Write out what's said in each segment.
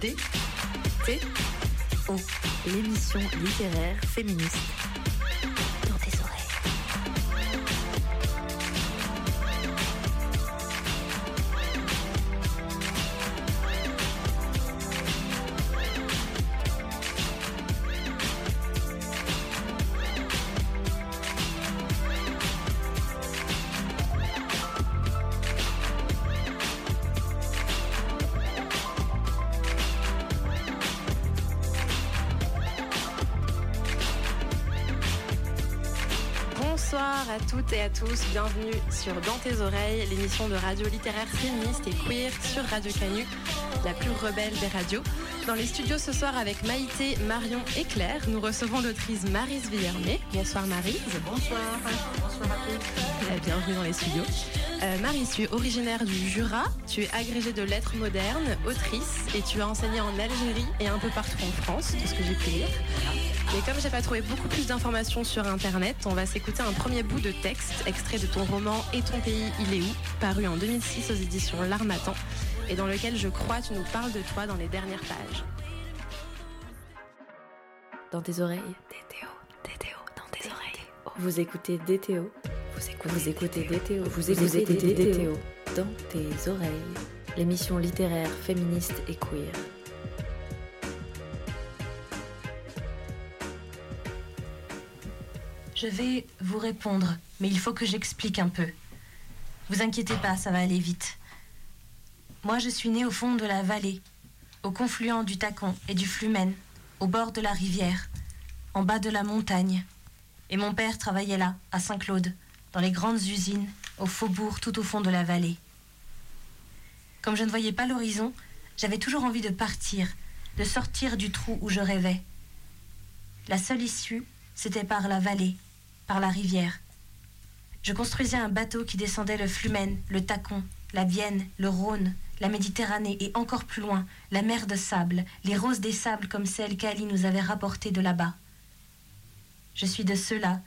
D T O, l'émission littéraire féministe. Toutes et à tous, bienvenue sur Dans tes oreilles, l'émission de radio littéraire féministe et queer sur Radio Canu, la plus rebelle des radios. Dans les studios ce soir avec Maïté, Marion et Claire, nous recevons l'autrice Marise Villermé. Bonsoir Marise. Bonsoir, bonsoir à tous. Bienvenue dans les studios. Euh, Marise, tu es originaire du Jura, tu es agrégée de lettres modernes, autrice et tu as enseigné en Algérie et un peu partout en France, tout ce que j'ai pu lire. Mais comme j'ai pas trouvé beaucoup plus d'informations sur internet, on va s'écouter un premier bout de texte extrait de ton roman Et ton pays, il est où paru en 2006 aux éditions L'Armatan et dans lequel je crois tu nous parles de toi dans les dernières pages. Dans tes oreilles. DTO, DTO, dans tes oreilles. Vous écoutez DTO. Vous écoutez, vous écoutez DTO. Vous écoutez DTO. Dans tes oreilles. L'émission littéraire féministe et queer. Je vais vous répondre, mais il faut que j'explique un peu. Vous inquiétez pas, ça va aller vite. Moi, je suis née au fond de la vallée, au confluent du Tacon et du Flumen, au bord de la rivière, en bas de la montagne. Et mon père travaillait là, à Saint-Claude, dans les grandes usines, au faubourg tout au fond de la vallée. Comme je ne voyais pas l'horizon, j'avais toujours envie de partir, de sortir du trou où je rêvais. La seule issue, c'était par la vallée, par la rivière. Je construisais un bateau qui descendait le Flumen, le Tacon, la Vienne, le Rhône, la Méditerranée et encore plus loin, la mer de sable, les roses des sables comme celles qu'Ali nous avait rapportées de là-bas. Je suis de ceux-là,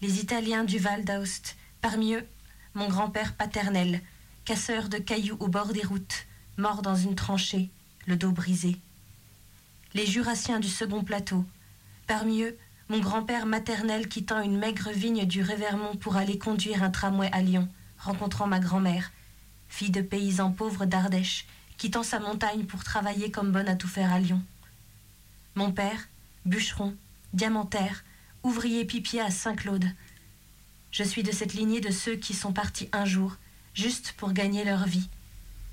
les Italiens du Val d'Aoste, parmi eux, mon grand-père paternel, casseur de cailloux au bord des routes, mort dans une tranchée, le dos brisé. Les Jurassiens du second plateau, parmi eux, mon grand-père maternel quittant une maigre vigne du Révermont pour aller conduire un tramway à Lyon, rencontrant ma grand-mère, fille de paysans pauvres d'Ardèche, quittant sa montagne pour travailler comme bonne à tout faire à Lyon. Mon père, bûcheron, diamantaire, ouvrier pipier à Saint-Claude. Je suis de cette lignée de ceux qui sont partis un jour, juste pour gagner leur vie,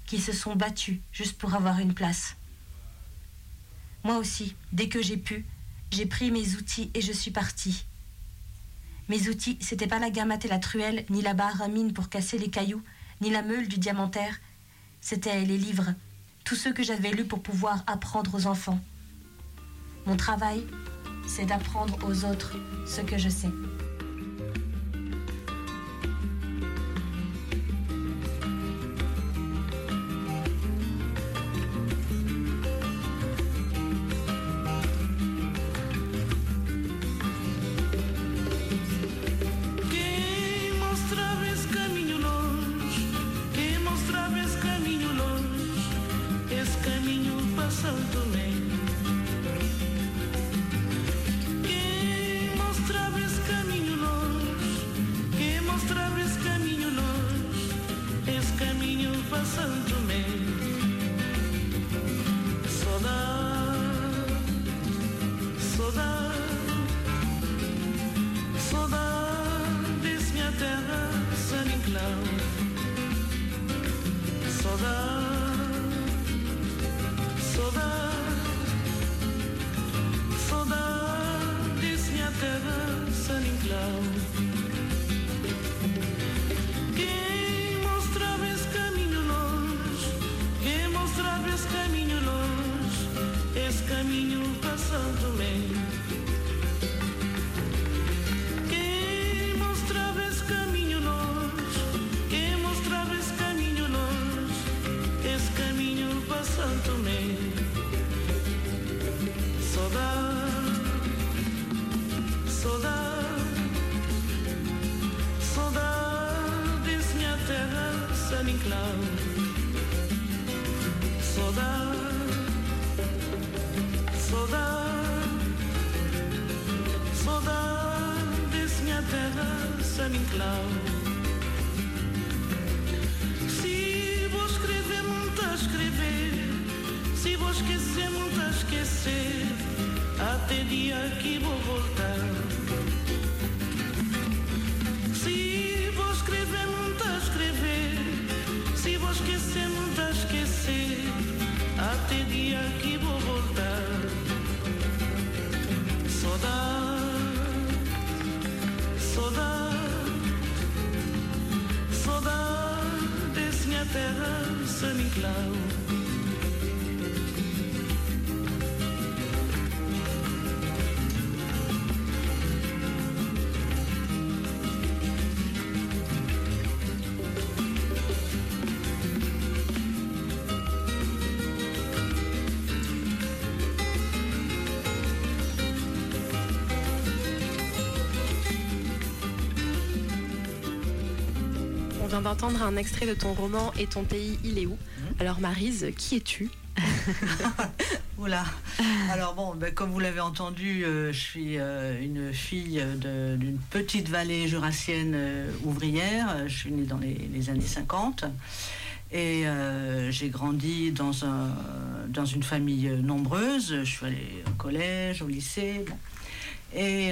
qui se sont battus juste pour avoir une place. Moi aussi, dès que j'ai pu, j'ai pris mes outils et je suis partie. Mes outils, c'était pas la gamate et la truelle, ni la barre à mine pour casser les cailloux, ni la meule du diamantaire. C'était les livres, tous ceux que j'avais lus pour pouvoir apprendre aux enfants. Mon travail, c'est d'apprendre aux autres ce que je sais. Esquecer. Até dia que vou voltar. Se vou escrever, muito a escrever. Se vou esquecer, muito a esquecer. Até dia que vou voltar. Saudade, saudade, saudade desse minha terra, San Inclau. D'entendre un extrait de ton roman Et ton pays, il est où Alors Marise, qui es-tu Oula. Alors bon, ben, comme vous l'avez entendu, euh, je suis euh, une fille d'une petite vallée jurassienne euh, ouvrière. Je suis née dans les, les années 50 et j'ai grandi dans, un, dans une famille nombreuse. Je suis allée au collège, au lycée. bon. Et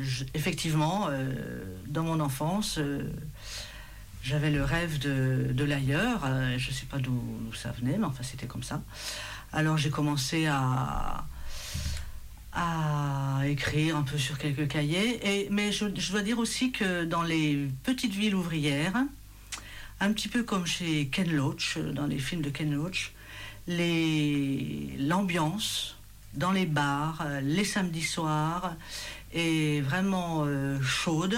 je- effectivement, dans mon enfance, j'avais le rêve de, l'ailleurs. Euh, je ne sais pas d'où ça venait, mais enfin c'était comme ça. Alors j'ai commencé à, écrire un peu sur quelques cahiers. Mais je, dois dire aussi que dans les petites villes ouvrières, un petit peu comme chez Ken Loach, euh, dans les films de Ken Loach, l'ambiance dans les bars, euh, les samedis soirs, est vraiment chaude.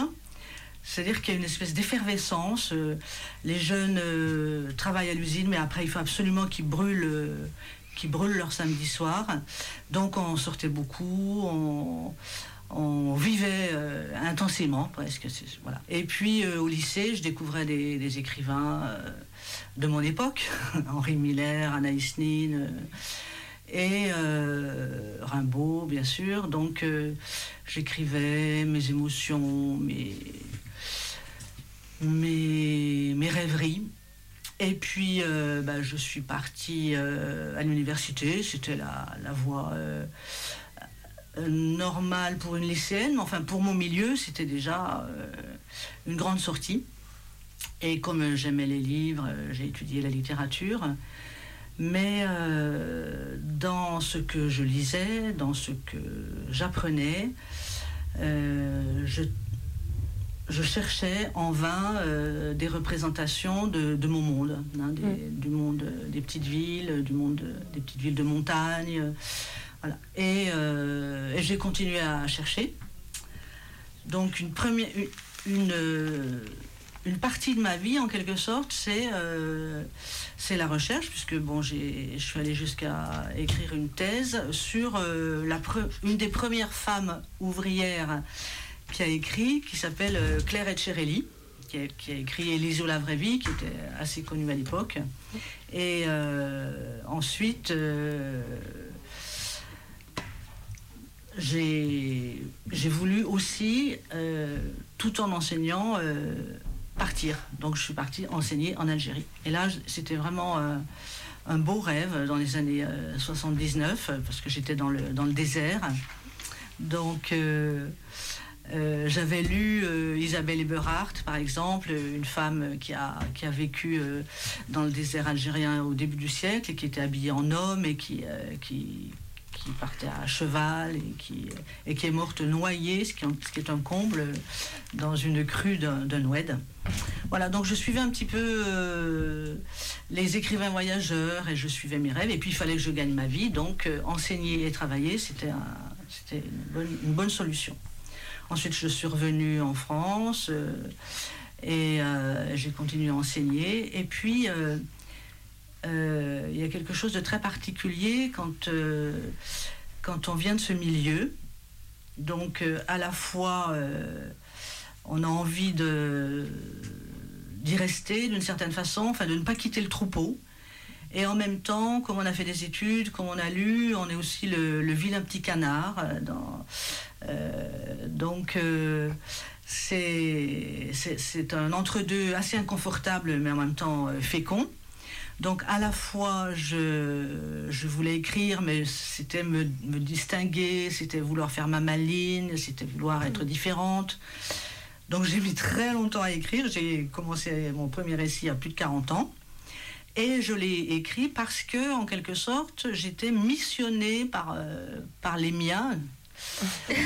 C'est-à-dire qu'il y a une espèce d'effervescence. euh, les jeunes euh, travaillent à l'usine, mais après, il faut absolument qu'ils brûlent, euh, qu'ils brûlent leur samedi soir. Donc, on sortait beaucoup, on, vivait intensément, presque. Voilà. Et puis, au lycée, je découvrais des, écrivains de mon époque, Henri Miller, Anaïs Nin. et Rimbaud, bien sûr. Donc, j'écrivais mes émotions, mes, mes, mes rêveries. Et puis, euh, bah, je suis partie euh, à l'université. C'était la, la voie euh, normale pour une lycéenne, mais enfin, pour mon milieu, c'était déjà une grande sortie. Et comme j'aimais les livres, j'ai étudié la littérature. Mais dans ce que je lisais, dans ce que j'apprenais, je, je cherchais en vain euh, des représentations de, de mon monde, hein, des- du monde des petites villes, du monde des petites villes de montagne. euh, voilà. Et, euh, et j'ai continué à chercher. Donc une première, une, une, une partie de ma vie, en quelque sorte, c'est euh, c'est la recherche, puisque bon, j'ai- je suis allée jusqu'à écrire une thèse sur la pre- une des premières femmes ouvrières qui a écrit, qui s'appelle euh, Claire Etcherelli, qui a, qui a écrit Éliseo la vraie vie, qui était assez connue à l'époque. Et euh, ensuite, euh, j'ai voulu aussi, tout en enseignant, partir. Donc je suis partie enseigner en Algérie. Et là, c'était vraiment un beau rêve dans les années euh, 79, euh, parce que j'étais dans le, dans le désert. Donc euh, j'avais lu euh, Isabelle Eberhardt, par exemple, une femme qui a, qui a vécu euh, dans le désert algérien au début du siècle et qui était habillée en homme et qui, qui, partait à cheval et qui, et qui est morte noyée, ce qui, est- un comble, dans une crue d'un oued. Voilà, donc je suivais un petit peu les écrivains voyageurs et je suivais mes rêves. Et puis il fallait que je gagne ma vie, donc enseigner et travailler, c'était une bonne solution. Ensuite, je suis revenue en France euh, et euh, j'ai continué à enseigner. Et puis, euh, il y a quelque chose de très particulier quand, quand on vient de ce milieu. Donc, à la fois, on a envie d'y rester d'une certaine façon, enfin de ne pas quitter le troupeau. Et en même temps, comme on a fait des études, comme on a lu, on est aussi le, le vilain petit canard dans, donc c'est un entre-deux assez inconfortable, mais en même temps fécond. Donc à la fois, je, je voulais écrire, mais c'était me, me, distinguer, c'était vouloir faire ma maline, c'était vouloir être différente. Donc j'ai mis très longtemps à écrire. J'ai commencé mon premier récit à plus de 40 ans. Et je l'ai écrit parce que, en quelque sorte, j'étais missionnée par, euh, par les miens,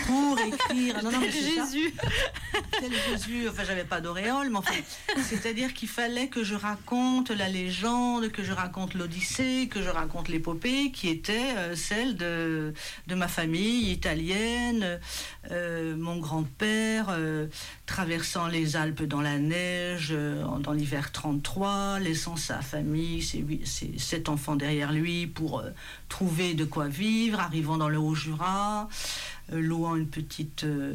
pour écrire. Non, non, mais Jésus. Quel Jésus. Enfin, j'avais pas d'auréole, mais enfin, c'est-à-dire qu'il fallait que je raconte la légende, que je raconte l'Odyssée, que je raconte l'épopée, qui était euh, celle de, de ma famille italienne, euh, mon grand-père euh, traversant les Alpes dans la neige dans l'hiver 33, laissant sa famille, ses, ses, sept enfants derrière lui pour trouver de quoi vivre, arrivant dans le Haut-Jura. Euh, louant une petite euh,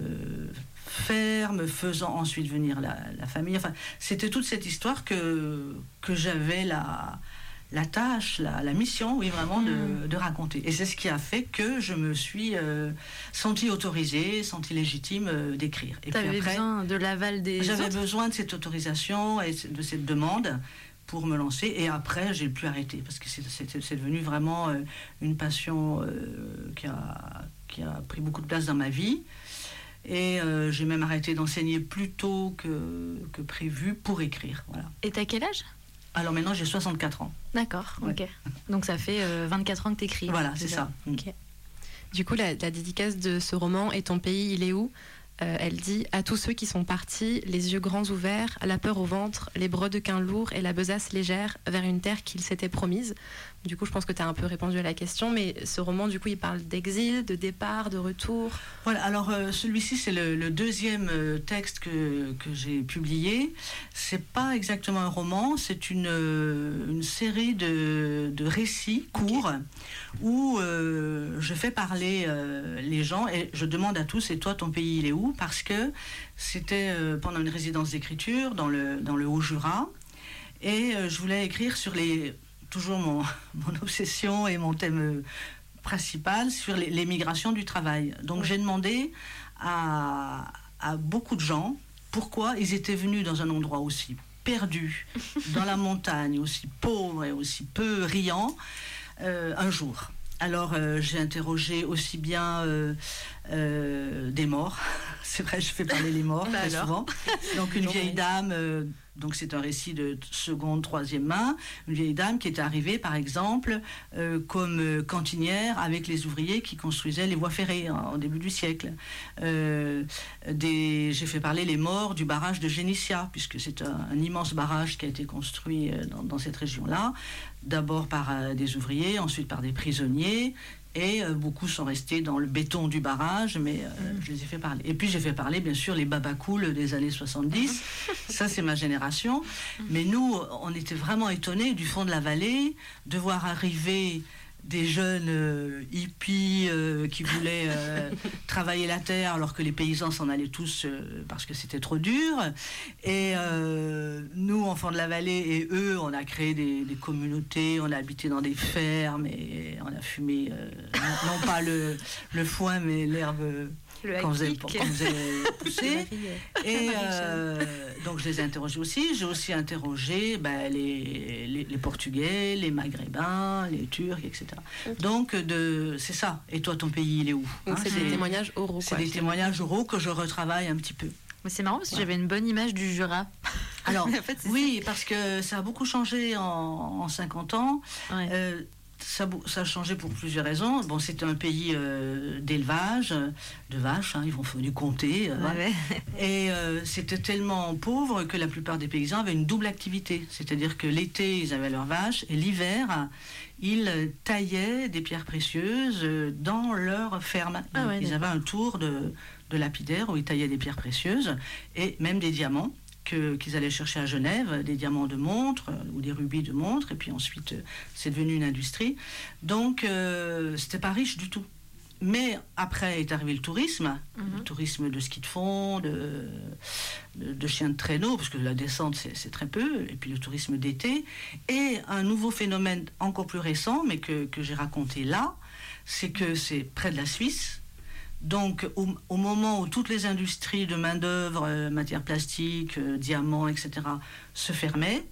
ferme, faisant ensuite venir la, famille. Enfin, c'était toute cette histoire que, que j'avais la, la tâche, la, mission, oui, vraiment, de, mm. raconter. Et c'est ce qui a fait que je me suis euh, sentie autorisée, sentie légitime d'écrire. Tu avais besoin de l'aval des J'avais besoin de cette autorisation et de cette demande pour me lancer. Et après, j'ai pu arrêter parce que c'est devenu vraiment une passion qui a qui a pris beaucoup de place dans ma vie. Et euh, j'ai même arrêté d'enseigner plus tôt que, que prévu pour écrire. Voilà. Et t'as quel âge? Alors maintenant j'ai 64 ans. D'accord, ok. Donc ça fait 24 euh, ans que t'écris. Voilà, c'est ça. Ok. Du coup, la, la, dédicace de ce roman, Et ton pays, il est où? Euh, elle dit à tous ceux qui sont partis, les yeux grands ouverts, la peur au ventre, les brodequins lourds et la besace légère vers une terre qu'ils s'étaient promise. Du coup, je pense que tu as un peu répondu à la question, mais ce roman, du coup, il parle d'exil, de départ, de retour. Voilà, alors euh, celui-ci, c'est le, deuxième euh, texte que, que j'ai publié. C'est pas exactement un roman, c'est une, une série de, de récits courts où je fais parler les gens et je demande à tous, et toi, ton pays, il est où? Parce que c'était euh, pendant une résidence d'écriture dans le, dans le Haut-Jura. Et euh, je voulais écrire sur les. Toujours mon, mon obsession et mon thème euh, principal sur l'émigration du travail. Donc j'ai demandé à, à beaucoup de gens pourquoi ils étaient venus dans un endroit aussi perdu, dans la montagne, aussi pauvre et aussi peu riant, un jour. Alors j'ai interrogé aussi bien euh, des morts. c'est vrai, je fais parler les morts bah très souvent. Donc une vieille dame, euh, donc c'est un récit de seconde, troisième main, une vieille dame qui est arrivée, par exemple, euh, comme cantinière avec les ouvriers qui construisaient les voies ferrées hein, au début du siècle. J'ai fait parler les morts du barrage de Génissia, puisque c'est un, immense barrage qui a été construit dans, dans cette région-là, d'abord par des ouvriers, ensuite par des prisonniers, et euh, beaucoup sont restés dans le béton du barrage, mais euh, mm. je les ai fait parler. Et puis j'ai fait parler, bien sûr, les babacools des années 70. Ça, c'est ma génération. Mm. Mais nous, on était vraiment étonnés du fond de la vallée de voir arriver des jeunes euh, hippies euh, qui voulaient euh, travailler la terre alors que les paysans s'en allaient tous parce que c'était trop dur. Et nous, enfants de la vallée, et eux, on a créé des, communautés, on a habité dans des fermes et on a fumé, non, pas le, le foin, mais l'herbe quand, vous avez, poussé. et euh, donc je les ai interrogés aussi. J'ai aussi interrogé ben, les, les, Portugais, les Maghrébins, les Turcs, etc. Donc c'est ça. Et toi, ton pays, il est où hein, C'est des témoignages oraux. C'est des témoignages oraux que je retravaille un petit peu. C'est marrant parce que j'avais une bonne image du Jura. Alors, oui, parce que ça a beaucoup changé en, 50 ans. Euh, ça, ça, a changé pour plusieurs raisons. Bon, c'était un pays euh, d'élevage, de vaches, hein, ils vont du comté. Euh, et euh, c'était tellement pauvre que la plupart des paysans avaient une double activité. C'est-à-dire que l'été, ils avaient leurs vaches, et l'hiver, ils taillaient des pierres précieuses dans leur ferme. Ah ils avaient un tour de, de lapidaire où ils taillaient des pierres précieuses et même des diamants qu'ils allaient chercher à Genève, des diamants de montre euh, ou des rubis de montre, et puis ensuite euh, c'est devenu une industrie. Donc euh, c'était pas riche du tout. Mais après est arrivé le tourisme, le mhm. tourisme de ski de fond, de, de, chiens de traîneau, parce que la descente c'est très peu, et puis le tourisme d'été. Et un nouveau phénomène encore plus récent, mais que, que j'ai raconté là, c'est que c'est près de la Suisse, Donc, au, moment où toutes les industries de main-d'œuvre, euh, matières plastiques, euh, diamants, etc., se fermaient,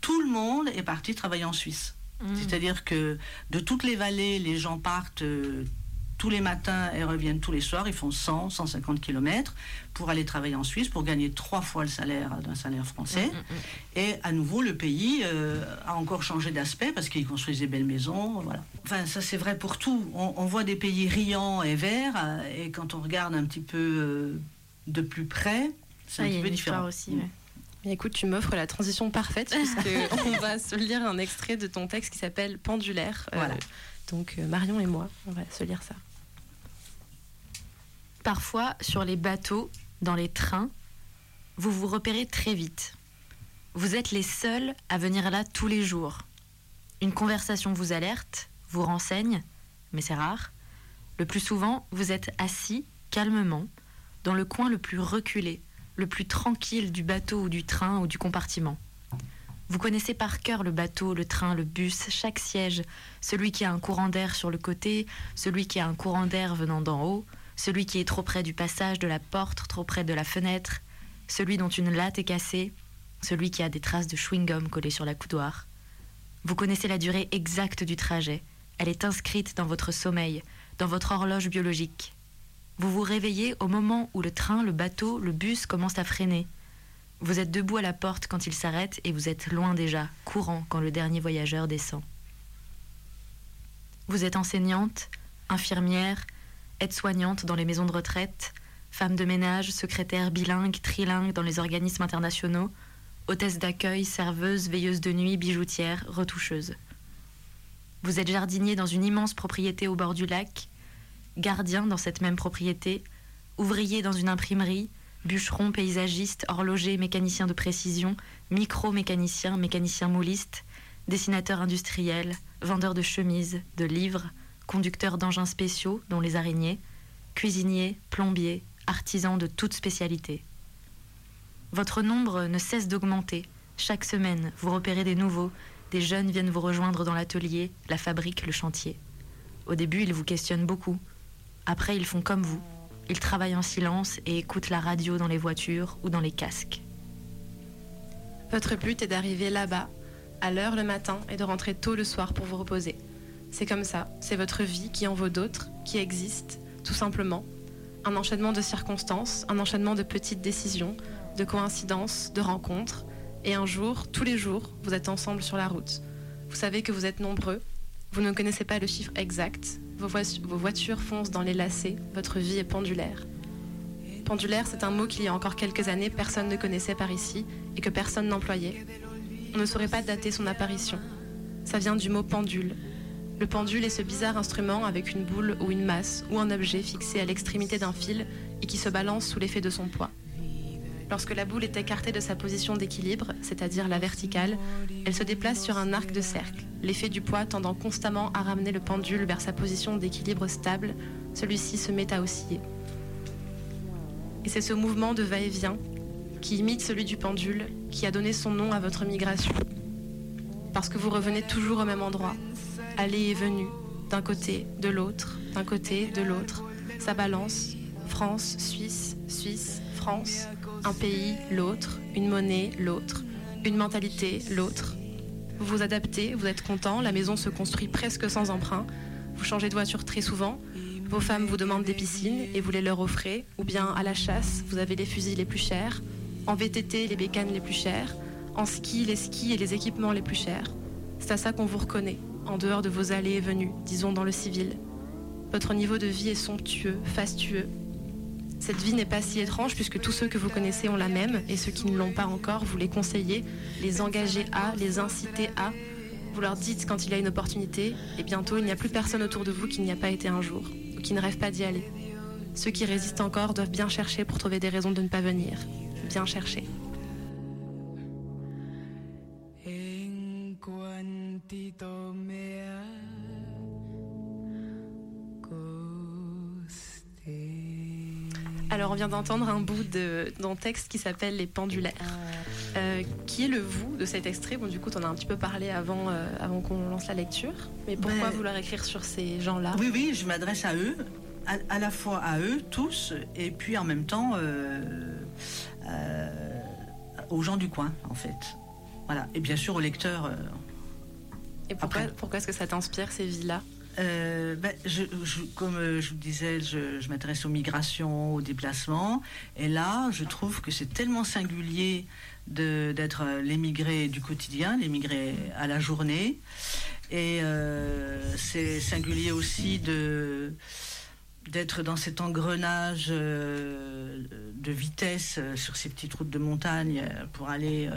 tout le monde est parti travailler en Suisse. Mmh. C'est-à-dire que de toutes les vallées, les gens partent euh, tous les matins et reviennent tous les soirs. Ils font 100, 150 km pour aller travailler en Suisse, pour gagner trois fois le salaire d'un salaire français. Mm, mm, mm. Et à nouveau, le pays euh, a encore changé d'aspect parce qu'ils construisent des belles maisons. Voilà. Enfin, ça c'est vrai pour tout. On, voit des pays riants et verts, euh, et quand on regarde un petit peu euh, de plus près, c'est un petit peu différent. aussi. écoute, tu m'offres la transition parfaite parce qu'on va se lire un extrait de ton texte qui s'appelle Pendulaire. Voilà. donc Marion et moi, on va se lire ça. Parfois, sur les bateaux, dans les trains, vous vous repérez très vite. Vous êtes les seuls à venir là tous les jours. Une conversation vous alerte, vous renseigne, mais c'est rare. Le plus souvent, vous êtes assis calmement dans le coin le plus reculé, le plus tranquille du bateau ou du train ou du compartiment. Vous connaissez par cœur le bateau, le train, le bus, chaque siège, celui qui a un courant d'air sur le côté, celui qui a un courant d'air venant d'en haut, celui qui est trop près du passage de la porte, trop près de la fenêtre, celui dont une latte est cassée, celui qui a des traces de chewing-gum collées sur la coudoir. Vous connaissez la durée exacte du trajet. Elle est inscrite dans votre sommeil, dans votre horloge biologique. Vous vous réveillez au moment où le train, le bateau, le bus commencent à freiner. Vous êtes debout à la porte quand il s'arrête et vous êtes loin déjà, courant quand le dernier voyageur descend. Vous êtes enseignante, infirmière, aide-soignante dans les maisons de retraite, femme de ménage, secrétaire bilingue, trilingue dans les organismes internationaux, hôtesse d'accueil, serveuse, veilleuse de nuit, bijoutière, retoucheuse. Vous êtes jardinier dans une immense propriété au bord du lac, gardien dans cette même propriété, ouvrier dans une imprimerie, bûcheron, paysagiste, horloger, mécanicien de précision, micro-mécanicien, mécanicien mouliste, dessinateur industriel, vendeur de chemises, de livres, conducteur d'engins spéciaux, dont les araignées, cuisiniers, plombiers, artisans de toutes spécialités. Votre nombre ne cesse d'augmenter. Chaque semaine, vous repérez des nouveaux, des jeunes viennent vous rejoindre dans l'atelier, la fabrique, le chantier. Au début, ils vous questionnent beaucoup. Après, ils font comme vous. Ils travaillent en silence et écoutent la radio dans les voitures ou dans les casques. Votre but est d'arriver là-bas, à l'heure le matin, et de rentrer tôt le soir pour vous reposer. C'est comme ça, c'est votre vie qui en vaut d'autres, qui existent, tout simplement. Un enchaînement de circonstances, un enchaînement de petites décisions, de coïncidences, de rencontres. Et un jour, tous les jours, vous êtes ensemble sur la route. Vous savez que vous êtes nombreux, vous ne connaissez pas le chiffre exact, vos voitures foncent dans les lacets, votre vie est pendulaire. Pendulaire, c'est un mot qu'il y a encore quelques années, personne ne connaissait par ici et que personne n'employait. On ne saurait pas dater son apparition. Ça vient du mot pendule, le pendule est ce bizarre instrument avec une boule ou une masse ou un objet fixé à l'extrémité d'un fil et qui se balance sous l'effet de son poids. Lorsque la boule est écartée de sa position d'équilibre, c'est-à-dire la verticale, elle se déplace sur un arc de cercle, l'effet du poids tendant constamment à ramener le pendule vers sa position d'équilibre stable, celui-ci se met à osciller. Et c'est ce mouvement de va-et-vient qui imite celui du pendule qui a donné son nom à votre migration. Parce que vous revenez toujours au même endroit, aller et venue, d'un côté, de l'autre, d'un côté, de l'autre. Ça balance. France, Suisse, Suisse, France. Un pays, l'autre. Une monnaie, l'autre. Une mentalité, l'autre. Vous vous adaptez, vous êtes content, la maison se construit presque sans emprunt. Vous changez de voiture très souvent. Vos femmes vous demandent des piscines et vous les leur offrez. Ou bien à la chasse, vous avez les fusils les plus chers. En VTT, les bécanes les plus chères. En ski, les skis et les équipements les plus chers. C'est à ça qu'on vous reconnaît en dehors de vos allées et venues, disons dans le civil. Votre niveau de vie est somptueux, fastueux. Cette vie n'est pas si étrange puisque tous ceux que vous connaissez ont la même et ceux qui ne l'ont pas encore, vous les conseillez, les engagez à, les incitez à. Vous leur dites quand il y a une opportunité et bientôt il n'y a plus personne autour de vous qui n'y a pas été un jour ou qui ne rêve pas d'y aller. Ceux qui résistent encore doivent bien chercher pour trouver des raisons de ne pas venir. Bien chercher. Alors on vient d'entendre un bout d'un texte qui s'appelle Les pendulaires. Euh, qui est le vous de cet extrait? Bon, du coup, tu en as un petit peu parlé avant, euh, avant qu'on lance la lecture. Mais pourquoi ben, vouloir écrire sur ces gens-là? Oui, oui, je m'adresse à eux. à, la fois à eux tous et puis en même temps euh, euh, aux gens du coin en fait. Voilà. Et bien sûr aux lecteurs. Et pourquoi, Après- pourquoi est-ce que ça t'inspire ces villes-là? Euh, ben, je, je- comme euh, je vous disais, je, je m'intéresse aux migrations, aux déplacements. Et là, je trouve que c'est tellement singulier d'être euh, l'émigré du quotidien, l'émigré à la journée. Et euh, c'est singulier aussi de d'être dans cet engrenage euh, de vitesse euh, sur ces petites routes de montagne euh, pour aller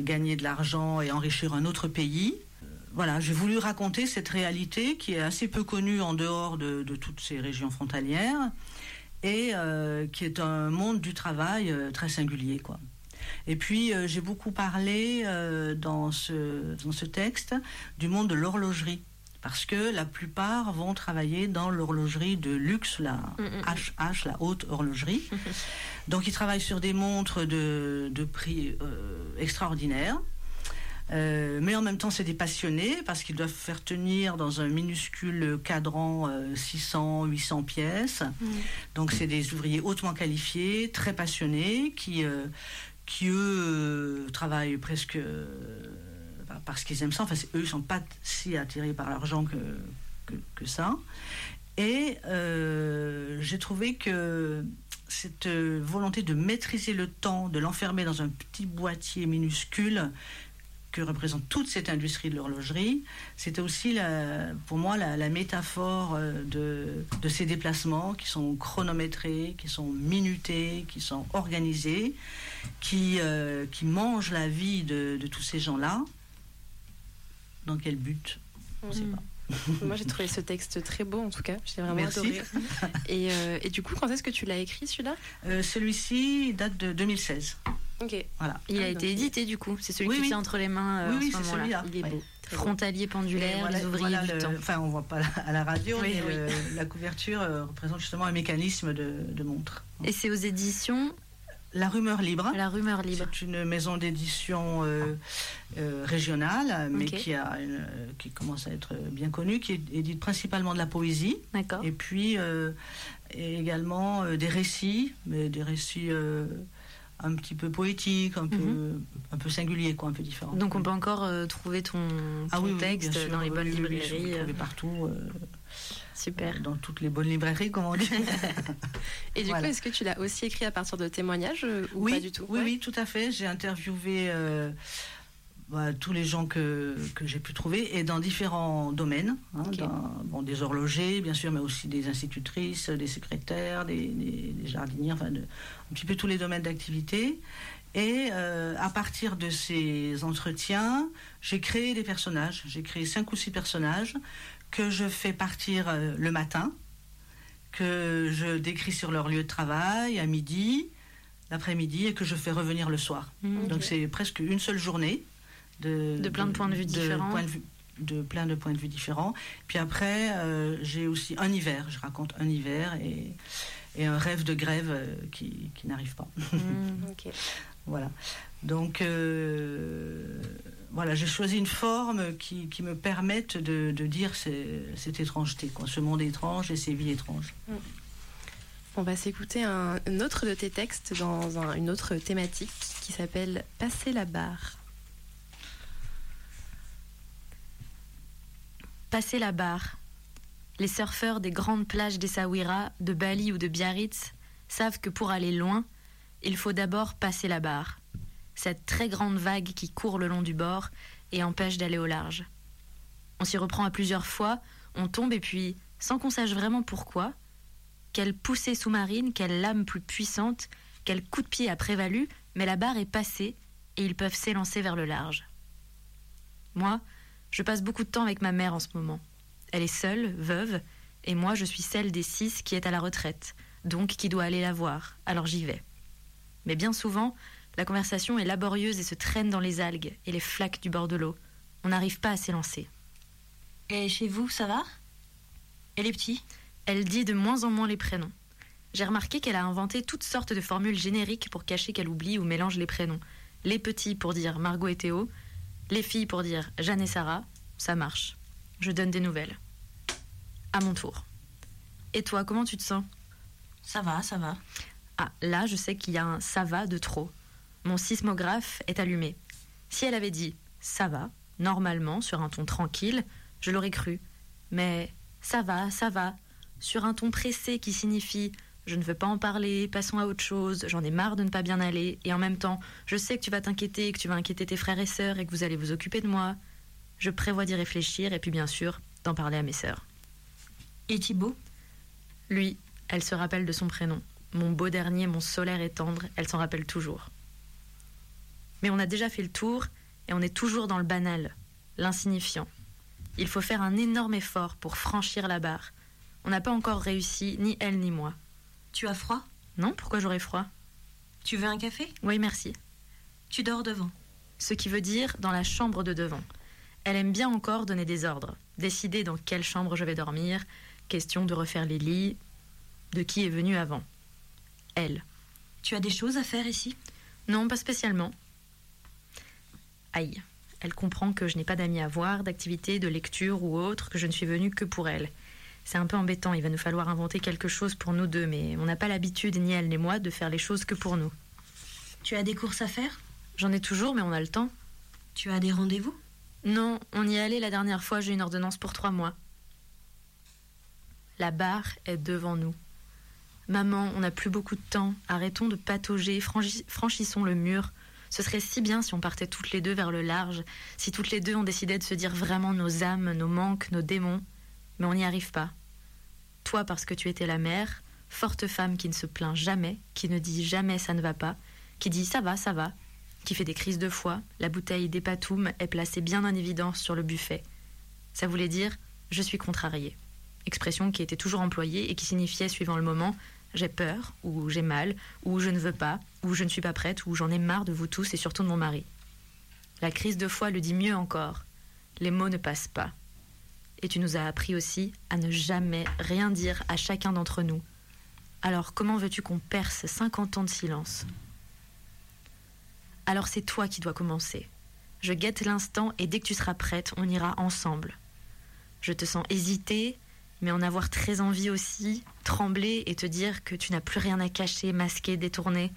gagner de l'argent et enrichir un autre pays voilà, j'ai voulu raconter cette réalité qui est assez peu connue en dehors de, toutes ces régions frontalières et qui est un monde du travail très singulier, quoi. Et puis j'ai beaucoup parlé dans ce dans ce texte du monde de l'horlogerie parce que la plupart vont travailler dans l'horlogerie de luxe, la HH, la haute horlogerie. Donc ils travaillent sur des montres de, de prix euh, extraordinaires. Euh, mais en même temps, c'est des passionnés parce qu'ils doivent faire tenir dans un minuscule cadran euh, 600, 800 pièces. Donc, c'est des ouvriers hautement qualifiés, très passionnés, qui, euh, qui eux, euh, travaillent presque parce qu'ils aiment ça. Enfin, eux, ils sont pas si attirés par l'argent que, que, ça. Et euh, j'ai trouvé que cette volonté de maîtriser le temps, de l'enfermer dans un petit boîtier minuscule que représente toute cette industrie de l'horlogerie, c'était aussi pour moi la, la métaphore euh, de, de ces déplacements qui sont chronométrés, qui sont minutés, qui sont organisés, qui, euh, qui mangent la vie de, de tous ces gens-là. Dans quel but On ne sait pas. Moi, j'ai trouvé ce texte très beau, en tout cas. J'ai vraiment Merci. adoré. Et, euh, et du coup, quand est-ce que tu l'as écrit, celui-là? Euh, Celui-ci date de 2016. Ok. Voilà. Il a Ah, été donc- édité du coup. C'est celui Oui, qui oui. entre les mains euh, Oui, oui, ce celui-là. Il est Ouais. beau. Très. Frontalier pendulaire, voilà- les ouvriers voilà du le- temps. Enfin, on voit pas à la radio, Oui, mais oui. le- la couverture euh, représente justement un mécanisme de, de montre. Et c'est aux éditions La rumeur libre. La Rumeur Libre. C'est une maison d'édition euh, euh, régionale, mais qui, a une- qui commence à être bien connue, qui édite principalement de la poésie, D'accord. et puis euh, et également des récits, mais des récits un petit peu poétiques, un, peu, un peu singuliers, quoi, un peu différents. Mhm. Donc on peut encore euh, trouver ton, ah ton oui, oui, texte sûr, dans les oui, bonnes oui, oui, librairies. euh, partout, euh, Super. dans toutes les bonnes librairies, comme on dit. Et du Voilà. coup, est-ce que tu l'as aussi écrit à partir de témoignages euh, ou oui, pas du tout Oui, Ouais. oui, tout à fait. J'ai interviewé euh, bah, tous les gens que, que j'ai pu trouver et dans différents domaines. hein, Ok. dans- bon, des horlogers, bien sûr, mais aussi des institutrices, des secrétaires, des, des- des jardinières, enfin, de- un petit peu tous les domaines d'activité. Et euh, à partir de ces entretiens, j'ai créé des personnages. J'ai créé cinq ou six personnages que je fais partir euh, le matin, que je décris sur leur lieu de travail à midi, l'après-midi, et que je fais revenir le soir. Mhm. Donc c'est presque une seule journée de, De plein de points de vue différents. points de vue- de plein de points de vue différents. Puis après, euh, j'ai aussi un hiver. Je raconte un hiver et, et un rêve de grève qui, qui n'arrive pas. Ok. Voilà. Donc, euh, voilà, j'ai choisi une forme qui, qui me permette de, de dire ces- cette étrangeté, quoi, ce monde étrange et ces vies étranges. On va s'écouter un, un autre de tes textes dans un- une autre thématique qui s'appelle Passer la barre. Passer la barre. Les surfeurs des grandes plages d'Essaouira, de Bali ou de Biarritz savent que pour aller loin, il faut d'abord passer la barre. Cette très grande vague qui court le long du bord et empêche d'aller au large. On s'y reprend à plusieurs fois, on tombe et puis, sans qu'on sache vraiment pourquoi, quelle poussée sous-marine, quelle lame plus puissante, quel coup de pied a prévalu, mais la barre est passée et ils peuvent s'élancer vers le large. Moi, je passe beaucoup de temps avec ma mère en ce moment. Elle est seule, veuve, et moi je suis celle des six qui est à la retraite, donc qui doit aller la voir, alors j'y vais. Mais bien souvent, la conversation est laborieuse et se traîne dans les algues et les flaques du bord de l'eau. On n'arrive pas à s'élancer. Et chez vous, ça va? Et les petits? Elle dit de moins en moins les prénoms. J'ai remarqué qu'elle a inventé toutes sortes de formules génériques pour cacher qu'elle oublie ou mélange les prénoms. Les petits pour dire Margot et Théo, les filles pour dire Jeanne et Sarah, ça marche. Je donne des nouvelles. À mon tour. Et toi, comment tu te sens? Ça va, ça va. Ah, là, je sais qu'il y a un ça va de trop. Mon sismographe est allumé. Si elle avait dit ça va, normalement, sur un ton tranquille, je l'aurais cru. Mais ça va, ça va, sur un ton pressé qui signifie je ne veux pas en parler, passons à autre chose, j'en ai marre de ne pas bien aller, et en même temps, je sais que tu vas t'inquiéter, que tu vas inquiéter tes frères et sœurs, et que vous allez vous occuper de moi. Je prévois d'y réfléchir, et puis bien sûr, d'en parler à mes sœurs. Et Thibaut? Lui, elle se rappelle de son prénom. Mon beau dernier, mon solaire et tendre, elle s'en rappelle toujours. Mais on a déjà fait le tour, et on est toujours dans le banal, l'insignifiant. Il faut faire un énorme effort pour franchir la barre. On n'a pas encore réussi, ni elle ni moi. Tu as froid? Non, pourquoi j'aurais froid? Tu veux un café? Oui, merci. Tu dors devant. Ce qui veut dire dans la chambre de devant. Elle aime bien encore donner des ordres, décider dans quelle chambre je vais dormir, question de refaire les lits, de qui est venu avant. Elle. Tu as des choses à faire ici? Non, pas spécialement. Aïe. Elle comprend que je n'ai pas d'amis à voir, d'activités, de lecture ou autre, que je ne suis venue que pour elle. C'est un peu embêtant, il va nous falloir inventer quelque chose pour nous deux, mais on n'a pas l'habitude, ni elle ni moi, de faire les choses que pour nous. Tu as des courses à faire? J'en ai toujours, mais on a le temps. Tu as des rendez-vous? Non, on y est allé la dernière fois, j'ai une ordonnance pour trois mois. La barre est devant nous. Maman, on n'a plus beaucoup de temps, arrêtons de patauger, franchi- franchissons le mur. Ce serait si bien si on partait toutes les deux vers le large, si toutes les deux on décidait de se dire vraiment nos âmes, nos manques, nos démons. Mais on n'y arrive pas. Toi parce que tu étais la mère, forte femme qui ne se plaint jamais, qui ne dit jamais ça ne va pas, qui dit ça va, ça va, qui fait des crises de foi, la bouteille d'Epatoum est placée bien en évidence sur le buffet. Ça voulait dire je suis contrariée. Expression qui était toujours employée et qui signifiait, suivant le moment, j'ai peur, ou j'ai mal, ou je ne veux pas, ou je ne suis pas prête, ou j'en ai marre de vous tous et surtout de mon mari. La crise de foi le dit mieux encore. Les mots ne passent pas. Et tu nous as appris aussi à ne jamais rien dire à chacun d'entre nous. Alors comment veux-tu qu'on perce 50 ans de silence? Alors c'est toi qui dois commencer. Je guette l'instant et dès que tu seras prête, on ira ensemble. Je te sens hésiter, mais en avoir très envie aussi, trembler et te dire que tu n'as plus rien à cacher, masquer, détourner.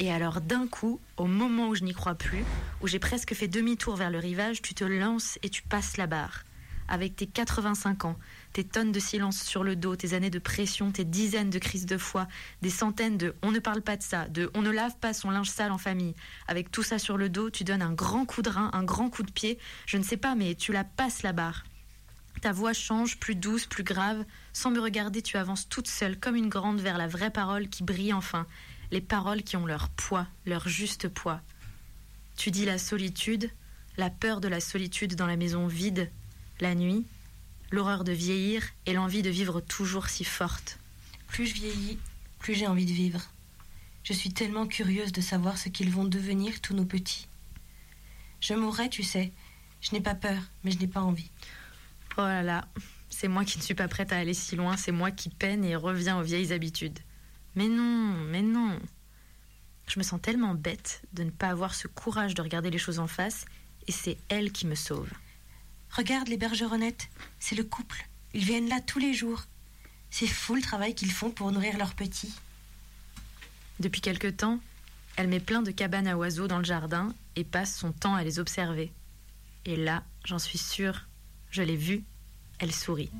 Et alors d'un coup, au moment où je n'y crois plus, où j'ai presque fait demi-tour vers le rivage, tu te lances et tu passes la barre. Avec tes 85 ans, tes tonnes de silence sur le dos, tes années de pression, tes dizaines de crises de foi, des centaines de on ne parle pas de ça, de on ne lave pas son linge sale en famille. Avec tout ça sur le dos, tu donnes un grand coup de rein, un grand coup de pied, je ne sais pas, mais tu la passes la barre. Ta voix change, plus douce, plus grave. Sans me regarder, tu avances toute seule, comme une grande, vers la vraie parole qui brille enfin. Les paroles qui ont leur poids, leur juste poids. Tu dis la solitude, la peur de la solitude dans la maison vide, la nuit, l'horreur de vieillir et l'envie de vivre toujours si forte. Plus je vieillis, plus j'ai envie de vivre. Je suis tellement curieuse de savoir ce qu'ils vont devenir, tous nos petits. Je mourrai, tu sais. Je n'ai pas peur, mais je n'ai pas envie. Oh là là, c'est moi qui ne suis pas prête à aller si loin, c'est moi qui peine et reviens aux vieilles habitudes. Mais non, mais non. Je me sens tellement bête de ne pas avoir ce courage de regarder les choses en face, et c'est elle qui me sauve. Regarde les bergeronnettes, c'est le couple. Ils viennent là tous les jours. C'est fou le travail qu'ils font pour nourrir leurs petits. Depuis quelque temps, elle met plein de cabanes à oiseaux dans le jardin et passe son temps à les observer. Et là, j'en suis sûre, je l'ai vue, elle sourit.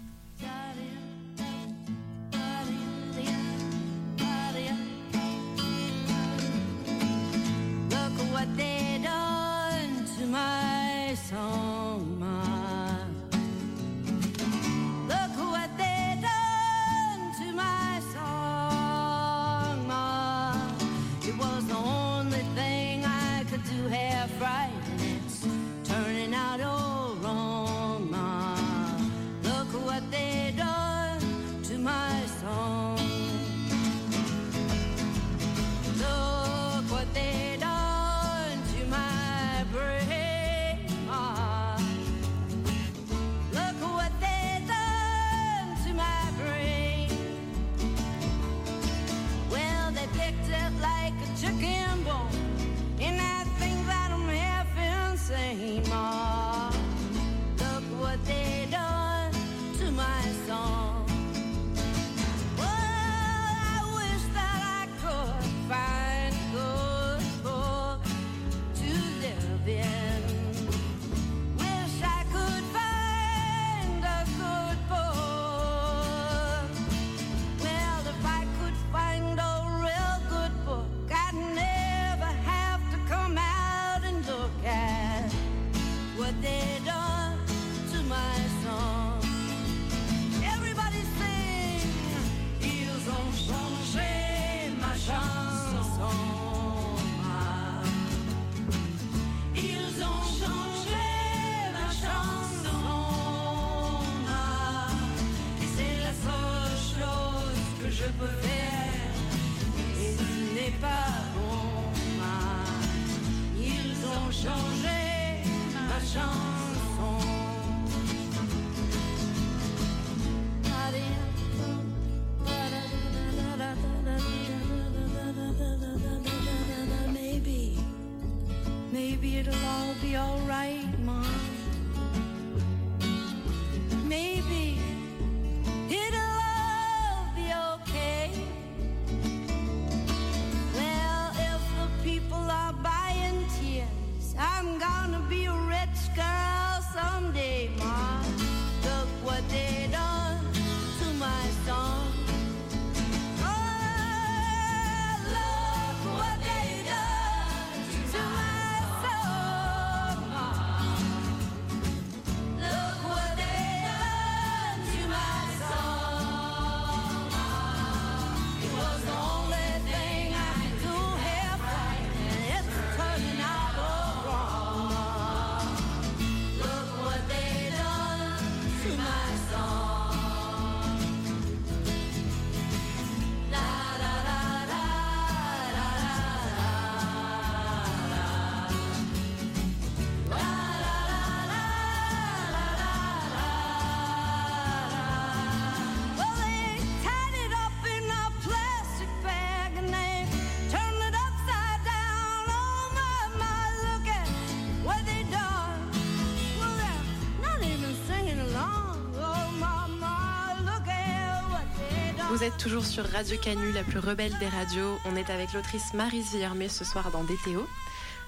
Êtes toujours sur Radio Canu, la plus rebelle des radios. On est avec l'autrice Marise Villermé ce soir dans DTO.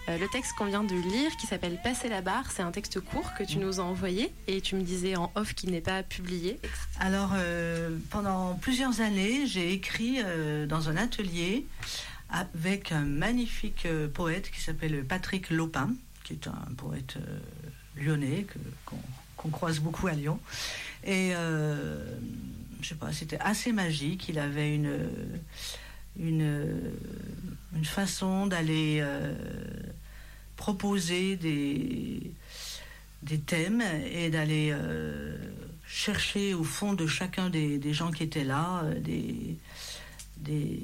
Euh, le texte qu'on vient de lire, qui s'appelle Passer la barre, c'est un texte court que tu nous as envoyé et tu me disais en off qu'il n'est pas publié. Alors, euh, pendant plusieurs années, j'ai écrit euh, dans un atelier avec un magnifique poète qui s'appelle Patrick Lopin, qui est un poète lyonnais qu'on croise beaucoup à Lyon. Et je sais pas, c'était assez magique. Il avait une, une, une façon d'aller euh, proposer des, des thèmes et d'aller euh, chercher au fond de chacun des, des gens qui étaient là euh, des, des,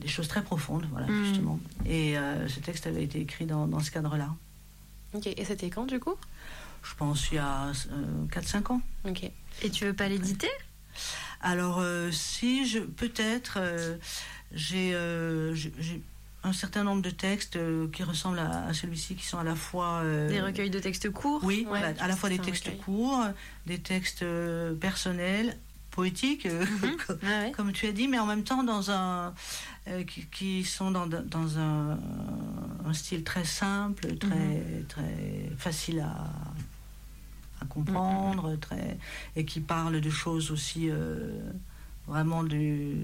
des choses très profondes, voilà, Mm. justement. Et euh, ce texte avait été écrit dans, dans ce cadre-là. Ok, et c'était quand du coup? Je pense il y a 4-5 ans. Ok. Et tu veux pas l'éditer? Alors, euh, si je peut-être euh, j'ai euh, j'ai- un certain nombre de textes euh, qui ressemblent à, à celui-ci, qui sont à la fois euh, Des recueils de textes courts Oui, Ouais, voilà, à la fois des textes recueil. courts, des textes euh, personnels, poétiques, euh, comme, Ouais, ouais. comme tu as dit, mais en même temps dans un qui, qui sont dans, dans un, un style très simple, très Mhm. très facile à, à comprendre, très et qui parlent de choses aussi euh, vraiment du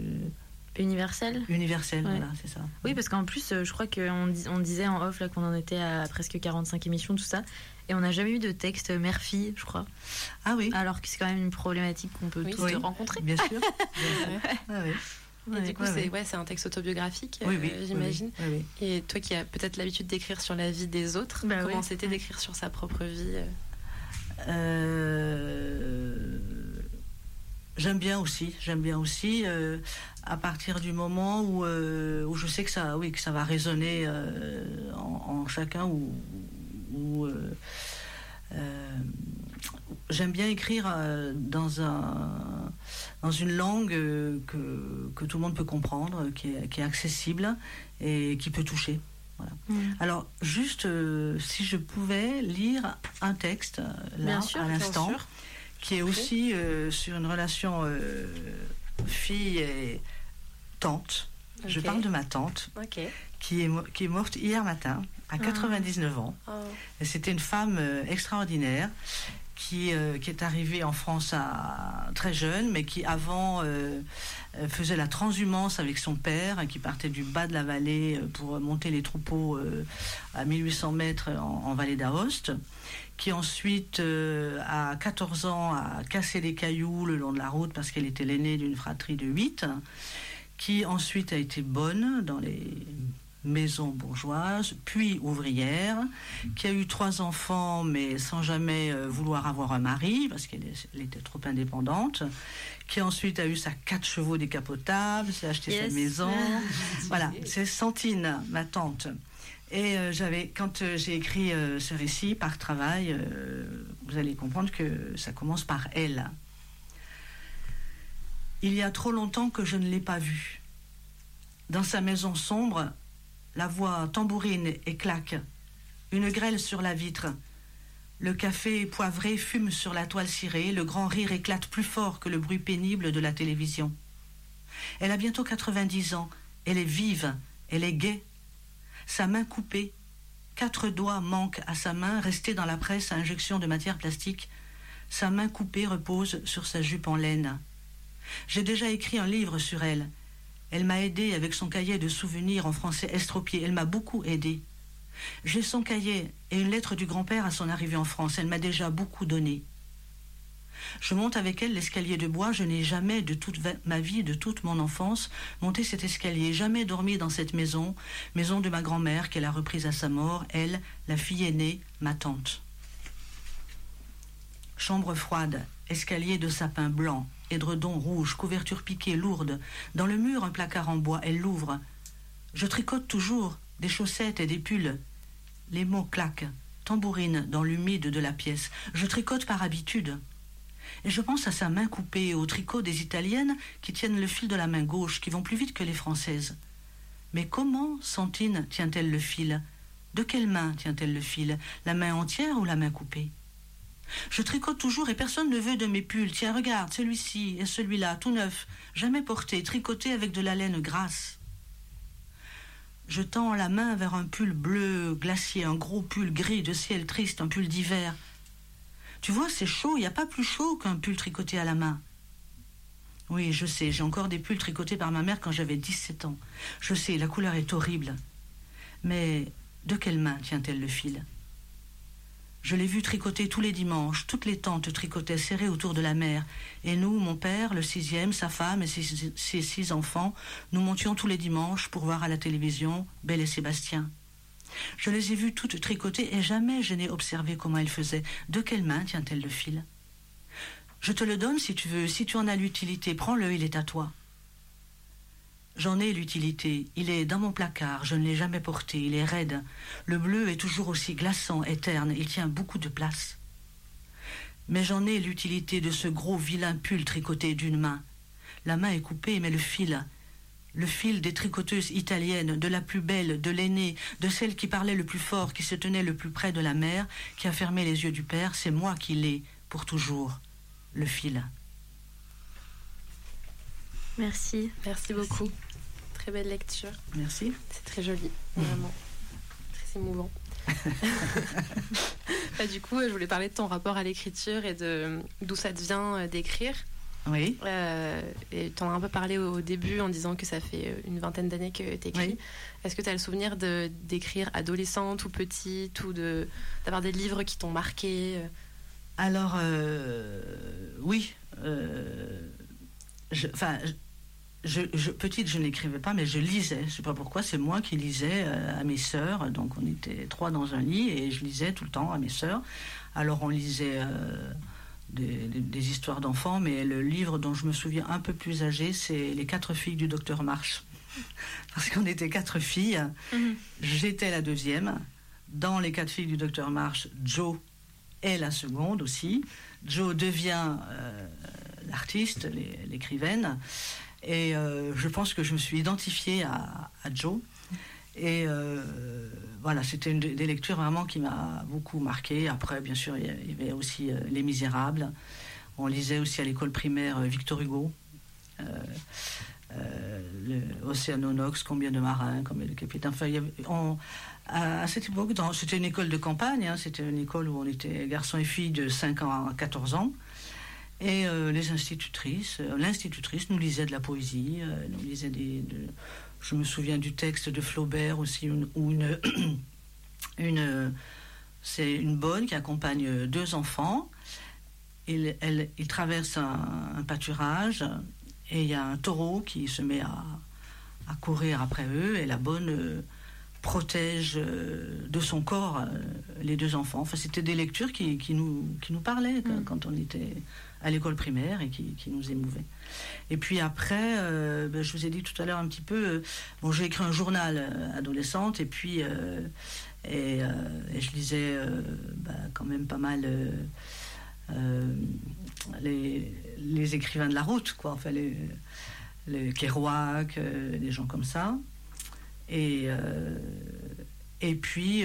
Universel universelles. Ouais. Voilà, c'est ça. Oui, parce qu'en plus, euh, je crois qu'on dis- on disait en off là qu'on en était à presque 45 émissions, tout ça. Et on n'a jamais eu de texte mère-fille, je crois. Ah oui, Alors que c'est quand même une problématique qu'on peut Oui, tous oui. rencontrer. bien sûr. bien sûr. Ah oui. Et du coup, ouais, c'est ouais. ouais, c'est un texte autobiographique, Oui, euh, oui, j'imagine. oui, oui. Et toi qui as peut-être l'habitude d'écrire sur la vie des autres, Bah comment c'était d'écrire sur sa propre vie J'aime bien aussi, j'aime bien aussi euh, à partir du moment où, euh, où je sais que ça, oui, que ça va résonner euh, en, chacun ou euh, euh, j'aime bien écrire euh, dans un dans une langue euh, que, que tout le monde peut comprendre, qui est accessible et qui peut toucher. Voilà. Mm. Alors juste euh, si je pouvais lire un texte euh, là sûr, à l'instant qui est aussi euh, sur une relation euh, fille et tante. Je parle de ma tante Ok. qui est, mo- qui est morte hier matin à 99 ans. Oh. Et C'était une femme extraordinaire qui, qui est arrivée en France à, très jeune, mais qui avant faisait la transhumance avec son père, et qui partait du bas de la vallée euh, pour monter les troupeaux euh, à 1800 mètres en, vallée d'Aoste, qui ensuite, euh, à 14 ans, a cassé des cailloux le long de la route parce qu'elle était l'aînée d'une fratrie de 8, qui ensuite a été bonne dans les maison bourgeoise, puis ouvrière, qui a eu trois enfants, mais sans jamais euh, vouloir avoir un mari, parce qu'elle était trop indépendante, qui ensuite a eu sa quatre chevaux décapotables, s'est acheté Yes. sa maison. voilà, c'est Santine, ma tante. Et euh, j'avais, quand euh, j'ai écrit euh, ce récit par travail, vous allez comprendre que ça commence par elle. Il y a trop longtemps que je ne l'ai pas vue. Dans sa maison sombre, la voix tambourine et claque. Une grêle sur la vitre. Le café poivré fume sur la toile cirée. Le grand rire éclate plus fort que le bruit pénible de la télévision. Elle a bientôt 90 ans. Elle est vive. Elle est gaie. Sa main coupée. Quatre doigts manquent à sa main, restée dans la presse à injection de matière plastique. Sa main coupée repose sur sa jupe en laine. J'ai déjà écrit un livre sur elle. Elle m'a aidé avec son cahier de souvenirs en français estropié. Elle m'a beaucoup aidé. J'ai son cahier et une lettre du grand-père à son arrivée en France. Elle m'a déjà beaucoup donné. Je monte avec elle l'escalier de bois. Je n'ai jamais, de toute ma vie, de toute mon enfance, monté cet escalier. Jamais dormi dans cette maison, maison de ma grand-mère qu'elle a reprise à sa mort. Elle, la fille aînée, ma tante. Chambre froide, escalier de sapin blanc, édredon rouge, couverture piquée lourde. Dans le mur, un placard en bois. Elle l'ouvre. Je tricote toujours des chaussettes et des pulls. Les mots claquent, tambourine dans l'humide de la pièce. Je tricote par habitude. Et je pense à sa main coupée au tricot des Italiennes qui tiennent le fil de la main gauche, qui vont plus vite que les Françaises. Mais comment Santine tient-elle le fil? De quelle main tient-elle le fil? La main entière ou la main coupée? Je tricote toujours et personne ne veut de mes pulls. Tiens, regarde, celui-ci et celui-là, tout neuf, jamais porté, tricoté avec de la laine grasse. Je tends la main vers un pull bleu glacier, un gros pull gris de ciel triste, un pull d'hiver. Tu vois, c'est chaud, il n'y a pas plus chaud qu'un pull tricoté à la main. Oui, je sais, j'ai encore des pulls tricotés par ma mère quand j'avais 17 ans. Je sais, la couleur est horrible. Mais de quelle main tient-elle le fil? Je l'ai vu tricoter tous les dimanches, toutes les tantes tricotaient serrées autour de la mère. Et nous, mon père, le sixième, sa femme et ses, six enfants, nous montions tous les dimanches pour voir à la télévision Belle et Sébastien. Je les ai vues toutes tricotées et jamais je n'ai observé comment elles faisaient. De quelle main tient-elle le fil? Je te le donne si tu veux. Si tu en as l'utilité, prends-le, il est à toi. J'en ai l'utilité. Il est dans mon placard. Je ne l'ai jamais porté. Il est raide. Le bleu est toujours aussi glaçant et terne. Il tient beaucoup de place. Mais j'en ai l'utilité de ce gros vilain pull tricoté d'une main. La main est coupée, mais le fil, le fil des tricoteuses italiennes, de la plus belle, de l'aînée, de celle qui parlait le plus fort, qui se tenait le plus près de la mère, qui a fermé les yeux du père, c'est moi qui l'ai pour toujours, le fil. Merci. Merci beaucoup. Très belle lecture. Merci. C'est très joli, vraiment. Très émouvant. Bah, du coup, je voulais parler de ton rapport à l'écriture et de d'où ça te vient euh, d'écrire. Oui. Euh, et tu en as un peu parlé au début en disant que ça fait euh, une vingtaine d'années que tu écris. Oui. Est-ce que tu as le souvenir d'écrire adolescente ou petite ou de- d'avoir des livres qui t'ont marqué euh? Alors, euh, oui. euh, je- Enfin, je, je- petite, je n'écrivais pas, mais je lisais. Je ne sais pas pourquoi, c'est moi qui lisais euh, à mes sœurs. Donc, on était trois dans un lit et je lisais tout le temps à mes sœurs. Alors, on lisait euh, des, des- des histoires d'enfants, mais le livre dont je me souviens un peu plus âgé, c'est Les quatre filles du docteur March. Parce qu'on était quatre filles. J'étais la deuxième. Dans les quatre filles du docteur March, Joe est la seconde aussi. Joe devient euh, l'artiste, l'é- l'écrivaine. Et euh, je pense que je me suis identifiée à, Joe. Et euh, voilà, c'était une des lectures vraiment qui m'a beaucoup marqué. Après, bien sûr, il y avait aussi euh, Les Misérables. On lisait aussi à l'école primaire Victor Hugo. Océanonox, combien de marins, combien de capitaines. Enfin, à, cette époque, c'était une école de campagne, hein, c'était une école où on était garçons et filles de 5 ans à 14 ans. Et euh, les institutrices, euh, l'institutrice nous lisait de la poésie, euh, nous lisait des. de- je me souviens du texte de Flaubert aussi, une- où une. une c'est une bonne qui accompagne deux enfants. Il, elle, il traverse un, un pâturage et il y a un taureau qui se met à, à courir après eux et la bonne protège de son corps les deux enfants. Enfin, c'était des lectures qui, qui nous, qui nous parlaient Mm. quand on était à l'école primaire et qui, nous émouvaient. Et puis après, euh, ben, je vous ai dit tout à l'heure un petit peu, euh, bon, j'ai écrit un journal euh, adolescente et puis je lisais ben, quand même pas mal les, écrivains de la route, quoi. Enfin, les, les Kerouac, des gens comme ça. Et, et puis,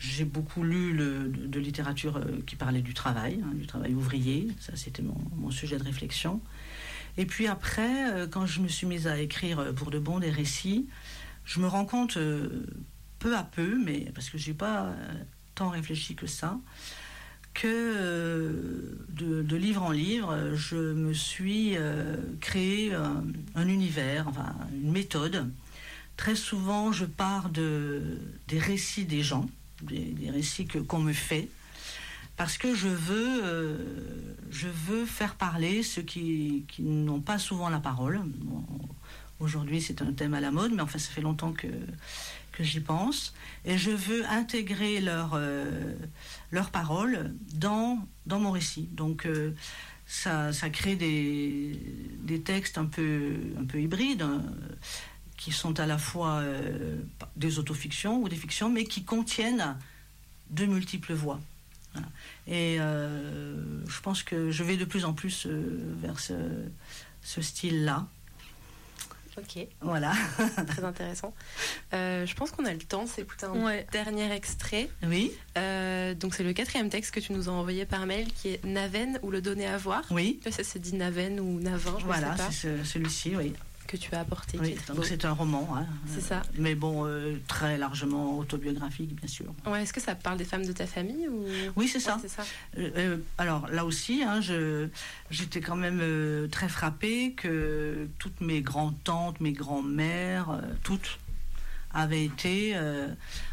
j'ai beaucoup lu de, littérature euh, qui parlait du travail, hein, du travail ouvrier. Ça, c'était mon, sujet de réflexion. Et puis après, euh, quand je me suis mise à écrire euh, pour de bon des récits, je me rends compte peu à peu, mais parce que j'ai pas tant réfléchi que ça, que de, livre en livre, je me suis créé un, un univers, une méthode. Très souvent, je pars de, des récits des gens, des, récits que- qu'on me fait, parce que je veux, euh, je veux faire parler ceux qui, qui n'ont pas souvent la parole. Aujourd'hui, c'est un thème à la mode, mais enfin, ça fait longtemps que, que j'y pense. Et je veux intégrer leur, euh, leurs paroles dans, dans mon récit. Donc, euh, ça, ça crée des, des textes un peu, un peu hybrides, hein, qui sont à la fois euh, des autofictions ou des fictions, mais qui contiennent de multiples voix. Voilà. Et euh, je pense que je vais de plus en plus euh, vers ce, ce style-là. Ok, Voilà. très intéressant. Euh, je pense qu'on a le temps de s'écouter un Ouais. dernier extrait. Oui, Euh, donc c'est le quatrième texte que tu nous as envoyé par mail qui est Naven ou le donner à voir. oui. Ça c'est dit Naven ou Navin, je Voilà, sais pas, c'est ce- celui-ci, oui. Que tu as apporté. Oui, donc c'est un roman. hein. C'est ça. Mais bon, euh, très largement autobiographique, bien sûr. Ouais, Est-ce que ça parle des femmes de ta famille ou... Oui, c'est ça. ça. Euh, euh, alors là aussi, hein, j'étais quand même euh, très frappée que toutes mes grands-tantes, mes grands-mères, euh, toutes avaient été, euh,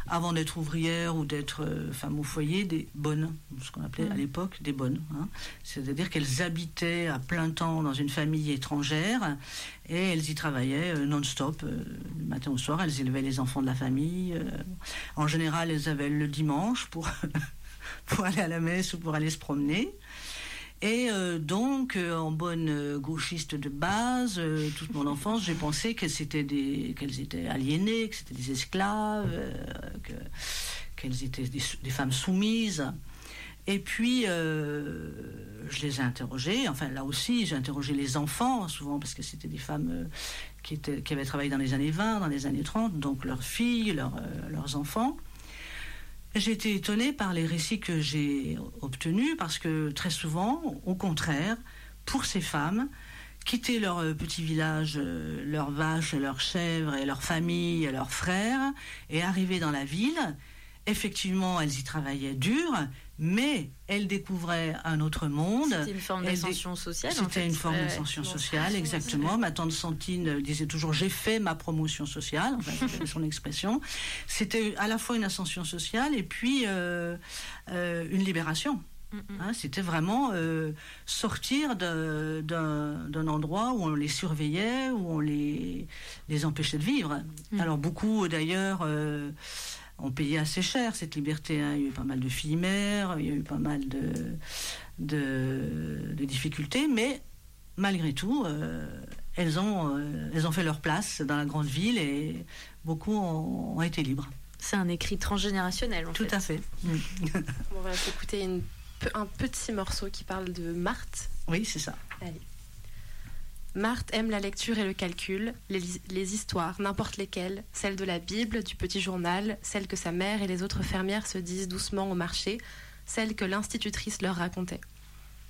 avant d'être ouvrières ou d'être euh, femmes au foyer, des bonnes, ce qu'on appelait à Mhm. l'époque des bonnes. hein. C'est-à-dire qu'elles habitaient à plein temps dans une famille étrangère et elles y travaillaient euh, non-stop, euh, du matin au soir. Elles élevaient les enfants de la famille. en général, elles avaient le dimanche pour pour aller à la messe ou pour aller se promener. Et euh, donc, euh, en bonne euh, gauchiste de base, toute mon enfance, j'ai pensé que c'était des, qu'elles étaient aliénées, que c'était des esclaves, que, qu'elles étaient des, femmes soumises. Et puis, je les ai interrogées. Enfin, là aussi, j'ai interrogé les enfants, souvent parce que c'était des femmes qui, avaient travaillé dans les années 20, dans les années 30, donc leurs filles, leurs enfants. J'ai été étonnée par les récits que j'ai obtenus parce que très souvent, au contraire, pour ces femmes, quitter leur euh, petit village, euh, leurs vaches, leurs chèvres et leurs familles, leurs frères, et arriver dans la ville, effectivement, elles y travaillaient dur, mais elles découvraient un autre monde. C'était une forme d'ascension sociale. en C'était fait. une forme d'ascension sociale, exactement. Ma tante Santine euh, disait toujours j'ai fait ma promotion sociale, enfin, c'était son expression. C'était à la fois une ascension sociale et puis euh, euh, une libération. Mm. Hein, C'était vraiment sortir d'un endroit où on les surveillait, où on les, les empêchait de vivre. Mm. Alors beaucoup d'ailleurs ont payé assez cher cette liberté. hein. Il y a eu pas mal de filles mères, il y a eu pas mal de, de, de difficultés, mais malgré tout, euh, elles, ont, euh, elles ont fait leur place dans la grande ville et beaucoup ont, ont été libres. C'est un écrit transgénérationnel en Tout fait. à fait. Mm. On va s'écouter un petit morceau qui parle de Marthe. Oui, c'est ça. Marthe aime la lecture et le calcul, les, histoires, n'importe lesquelles, celles de la Bible, du petit journal, celles que sa mère et les autres fermières se disent doucement au marché, celles que l'institutrice leur racontait.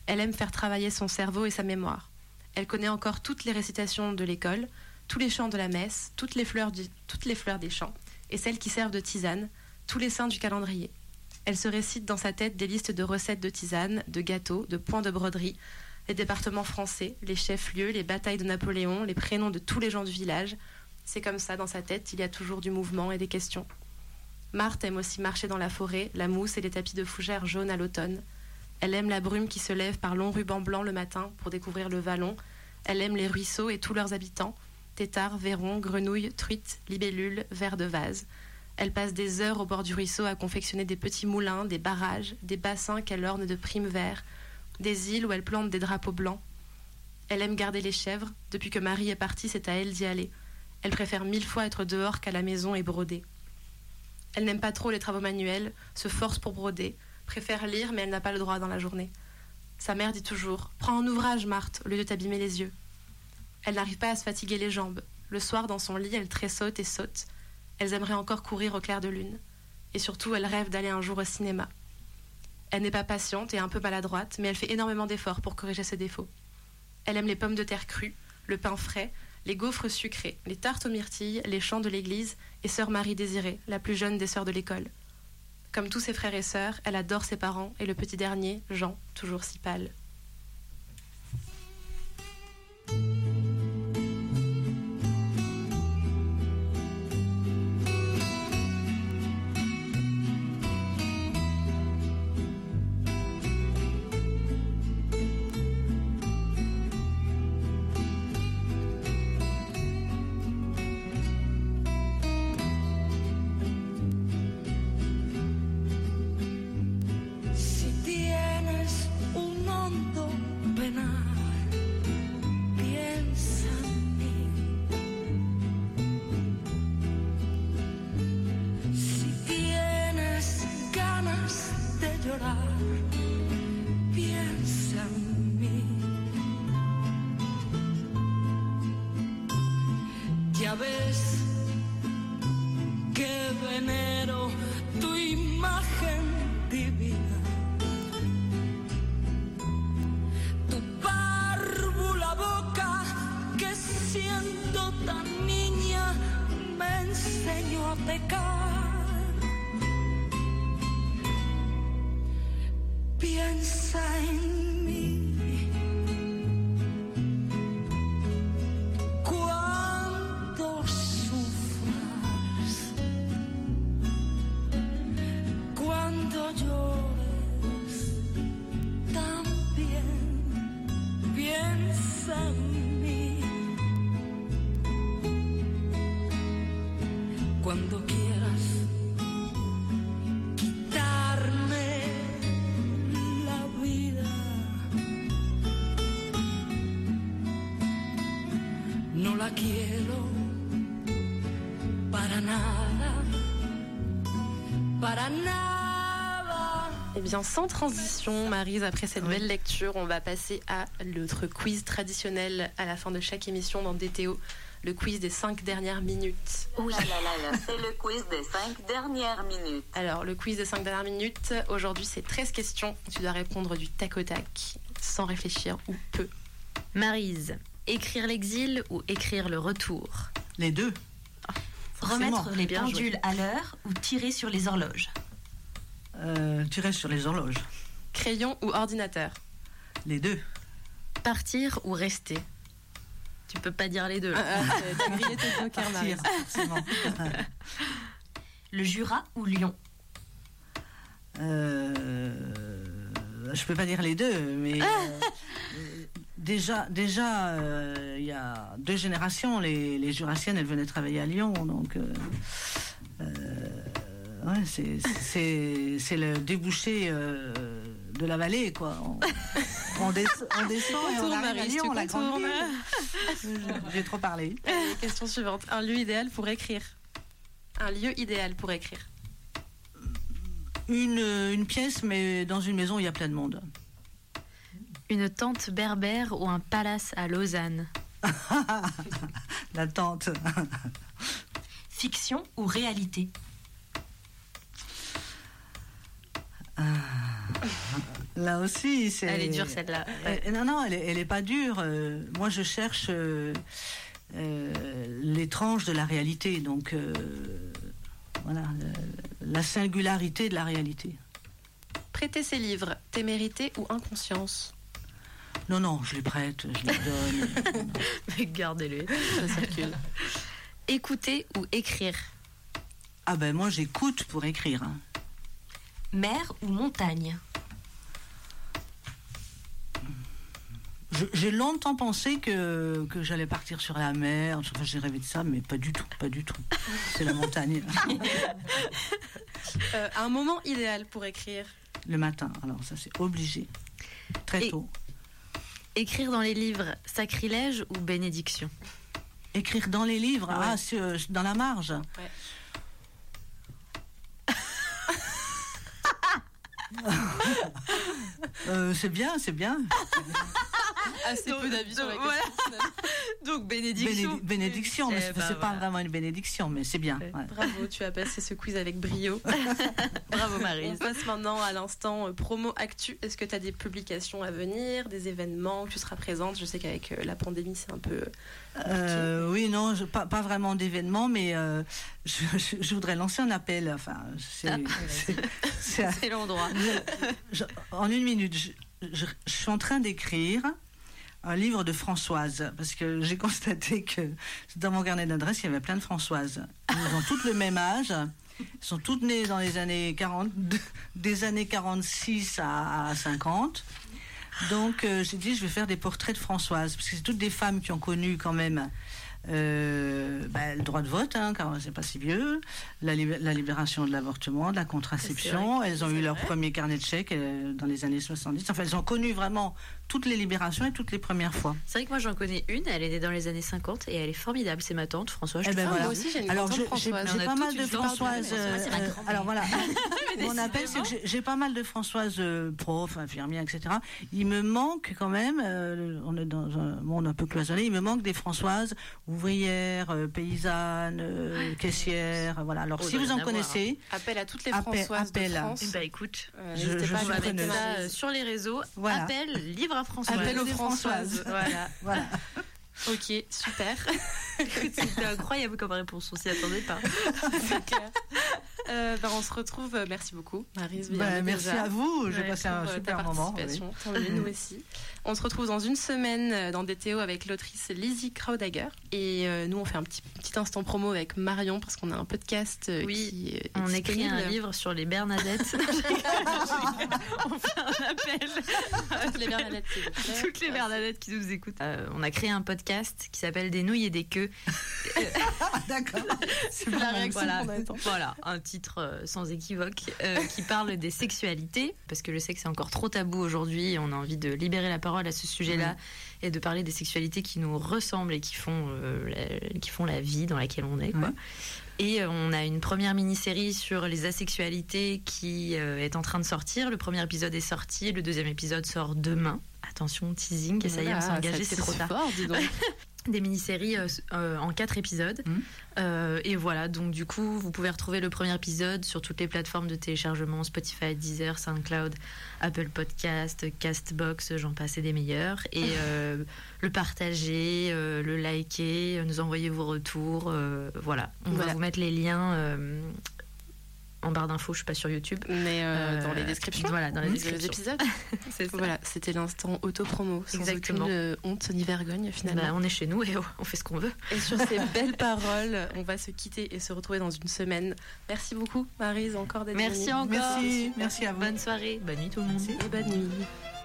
Elle aime faire travailler son cerveau et sa mémoire. Elle connaît encore toutes les récitations de l'école, tous les chants de la messe, toutes les fleurs, toutes les fleurs des champs, et celles qui servent de tisane, tous les saints du calendrier. Elle se récite dans sa tête des listes de recettes de tisane, de gâteaux, de points de broderie, les départements français, les chefs-lieux, les batailles de Napoléon, les prénoms de tous les gens du village. C'est comme ça, dans sa tête, il y a toujours du mouvement et des questions. Marthe aime aussi marcher dans la forêt, la mousse et les tapis de fougères jaunes à l'automne. Elle aime la brume qui se lève par longs rubans blancs le matin pour découvrir le vallon. Elle aime les ruisseaux et tous leurs habitants. têtards, verrons, grenouilles, truites, libellules, vers de vase. Elle passe des heures au bord du ruisseau à confectionner des petits moulins, des barrages, des bassins qu'elle orne de primes verts, des îles où elle plante des drapeaux blancs. Elle aime garder les chèvres. Depuis que Marie est partie, c'est à elle d'y aller. Elle préfère mille fois être dehors qu'à la maison et broder. Elle n'aime pas trop les travaux manuels, se force pour broder, préfère lire, mais elle n'a pas le droit dans la journée. Sa mère dit toujours Prends un ouvrage, Marthe, au lieu de t'abîmer les yeux. Elle n'arrive pas à se fatiguer les jambes. Le soir, dans son lit, elle tressaute et saute. Elles aimeraient encore courir au clair de lune. Et surtout, elle rêve d'aller un jour au cinéma. Elle n'est pas patiente et un peu maladroite, mais elle fait énormément d'efforts pour corriger ses défauts. Elle aime les pommes de terre crues, le pain frais, les gaufres sucrés, les tartes aux myrtilles, les chants de l'église et sœur Marie Désirée, la plus jeune des sœurs de l'école. Comme tous ses frères et sœurs, elle adore ses parents et le petit dernier, Jean, toujours si pâle. La quiero para nada, para nada. Eh bien, sans transition, Marise, après cette belle lecture, on va passer à notre quiz traditionnel à la fin de chaque émission dans DTO, le quiz des 5 dernières minutes. Ouh là là là là, c'est le quiz des 5 dernières minutes. Alors, le quiz des 5 dernières minutes, aujourd'hui, c'est 13 questions. Tu dois répondre du tac au tac, sans réfléchir ou peu. Marise, écrire l'exil ou écrire le retour Les deux. Forcément. Remettre les bien joué. pendules à l'heure ou tirer sur les horloges. Euh, restes sur les horloges. Crayon ou ordinateur Les deux. Partir ou rester Tu peux pas dire les deux. là. T'as grillé tes jokers, Partir, Maryse. forcément. Le Jura ou Lyon. Euh, je peux pas dire les deux, mais euh, déjà, déjà, euh, il y a deux générations. Les, les Jurassiennes, elles venaient travailler à Lyon, donc euh, euh, ouais, c'est- le débouché de la vallée, quoi. On, on des- on descend et on arrive à Lyon, la grande. J'ai trop parlé. Allez, question suivante. Un lieu idéal pour écrire Un lieu idéal pour écrire Une, une pièce, mais dans une maison, il y a plein de monde. Une tente berbère ou un palace à Lausanne La tente. Fiction ou réalité. Là aussi, c'est. Elle est dure celle-là. Euh, non, non, elle est, elle est pas dure. Euh, moi, je cherche euh, euh, l'étrange de la réalité. Donc, euh, voilà, le- la singularité de la réalité. Prêter ses livres, témérité ou inconscience Non, non, je les prête, je les donne. Mais gardez-le. Ça circule. Écouter ou écrire? Ah ben, moi, j'écoute pour écrire. hein. Mer ou montagne? j'ai longtemps pensé que, que j'allais partir sur la mer. Enfin, j'ai rêvé de ça, mais pas du tout, pas du tout. C'est la montagne. Euh, un moment idéal pour écrire? Le matin, alors ça c'est obligé. Très Et- tôt. Écrire dans les livres, sacrilège ou bénédiction? Écrire dans les livres, Ouais. ah, sur- dans la marge. Ouais. Euh, c'est bien, c'est bien. Assez peu d'avis sur la donc, question. Donc bénédiction. Béné- bénédiction, mais Eh c'est ben, c'est pas voilà. vraiment une bénédiction, mais c'est bien. Ouais. Bravo, tu as passé ce quiz avec brio. Bravo On Marise. passe maintenant à l'instant euh, promo actu. Est-ce que tu as des publications à venir, des événements que tu seras présente? Je sais qu'avec euh, la pandémie, c'est un peu. Euh, oui, non, je- pas, pas vraiment d'événement, mais euh, je, je- je voudrais lancer un appel. Enfin, c'est- C'est l'endroit. en une minute, je suis en train d'écrire un livre de Françoise, parce que j'ai constaté que dans mon carnet d'adresses, il y avait plein de Françoises. Elles ont toutes le même âge. Elles sont toutes nées dans les années 40, des années 46 à, à 50. Donc euh, j'ai dit, je vais faire des portraits de Françoise, parce que c'est toutes des femmes qui ont connu quand même euh, bah, le droit de vote, hein, car c'est pas si vieux, la, lib- la libération de l'avortement, de la contraception. Elles ont eu leur premier carnet de chèques euh, dans les années 70. Enfin, elles ont connu vraiment toutes les libérations et toutes les premières fois. C'est vrai que moi j'en connais une, elle est née dans les années 50 et elle est formidable, c'est ma tante Françoise. je Eh ben voilà. Moi aussi, j'ai une Alors je- tante j'ai Françoise. j'ai pas toute mal de. Françoise, euh, euh, alors voilà, mon appel c'est que j'ai- j'ai pas mal de Françoises euh, profs, infirmières, etc. Il me manque quand même, euh, on est dans un monde un peu cloisonné, il me manque des Françoises ouvrières, euh, paysannes, euh, caissières. Voilà. Alors Oh, si vous en connaissez, Appel à toutes les Françoises appel. de France. Bah écoute, Euh, Je- je euh, sur les réseaux. Appel, livre à Françoise. Appel aux Françoises. Voilà. voilà. Ok, super. C'était incroyable comme réponse, on s'y attendait pas. C'est clair. Euh, ben, on se retrouve. euh, Merci beaucoup, Marise. Vianney, merci déjà. à vous, j'ai Ouais, passé un euh, super ta moment. oui. nous aussi. On se retrouve dans une semaine dans DTO avec l'autrice Lizzie Kraudagger. Et euh, nous, on fait un petit, petit instant promo avec Marion parce qu'on a un podcast Oui, qui est On écrit un livre sur les Bernadettes. on fait un appel Toutes les Bernadettes, toutes les Bernadettes qui nous écoutent. Euh, on a créé un podcast qui s'appelle Des nouilles et des queues. Ah, D'accord. C'est la réaction Voilà, qu'on attend. voilà, un titre euh, sans équivoque euh, qui parle des sexualités, parce que je sais que c'est encore trop tabou aujourd'hui et on a envie de libérer la parole à ce sujet-là et de parler des sexualités qui nous ressemblent et qui font, euh, la, qui font la vie dans laquelle on est. Quoi. Et on a une première mini-série sur les asexualités qui euh, est en train de sortir. Le premier épisode est sorti, le deuxième épisode sort demain. Attention, teasing, ça y est, on s'est engagé, c'est trop tard fort, dis donc. des mini-séries euh, euh, en quatre épisodes. Mhm. Euh, et voilà, donc du coup, vous pouvez retrouver le premier épisode sur toutes les plateformes de téléchargement Spotify, Deezer, SoundCloud, Apple Podcast, Castbox, j'en passe et des meilleurs. Et euh, le partager, le liker, nous envoyer vos retours. voilà, on Voilà. va vous mettre les liens en barre d'infos, je suis pas sur YouTube. Mais euh, Euh, dans les descriptions. Voilà, dans les des descriptions. épisodes. Ça. Voilà, c'était l'instant auto-promo. Sans Exactement. aucune euh, honte ni vergogne, finalement. Bah, on est chez nous et on fait ce qu'on veut. Et sur ces belles paroles, on va se quitter et se retrouver dans une semaine. Merci beaucoup, Marise, encore d'être Merci venue. encore. Merci, merci à vous. Bonne soirée, bonne nuit tout le monde. Et bonne nuit.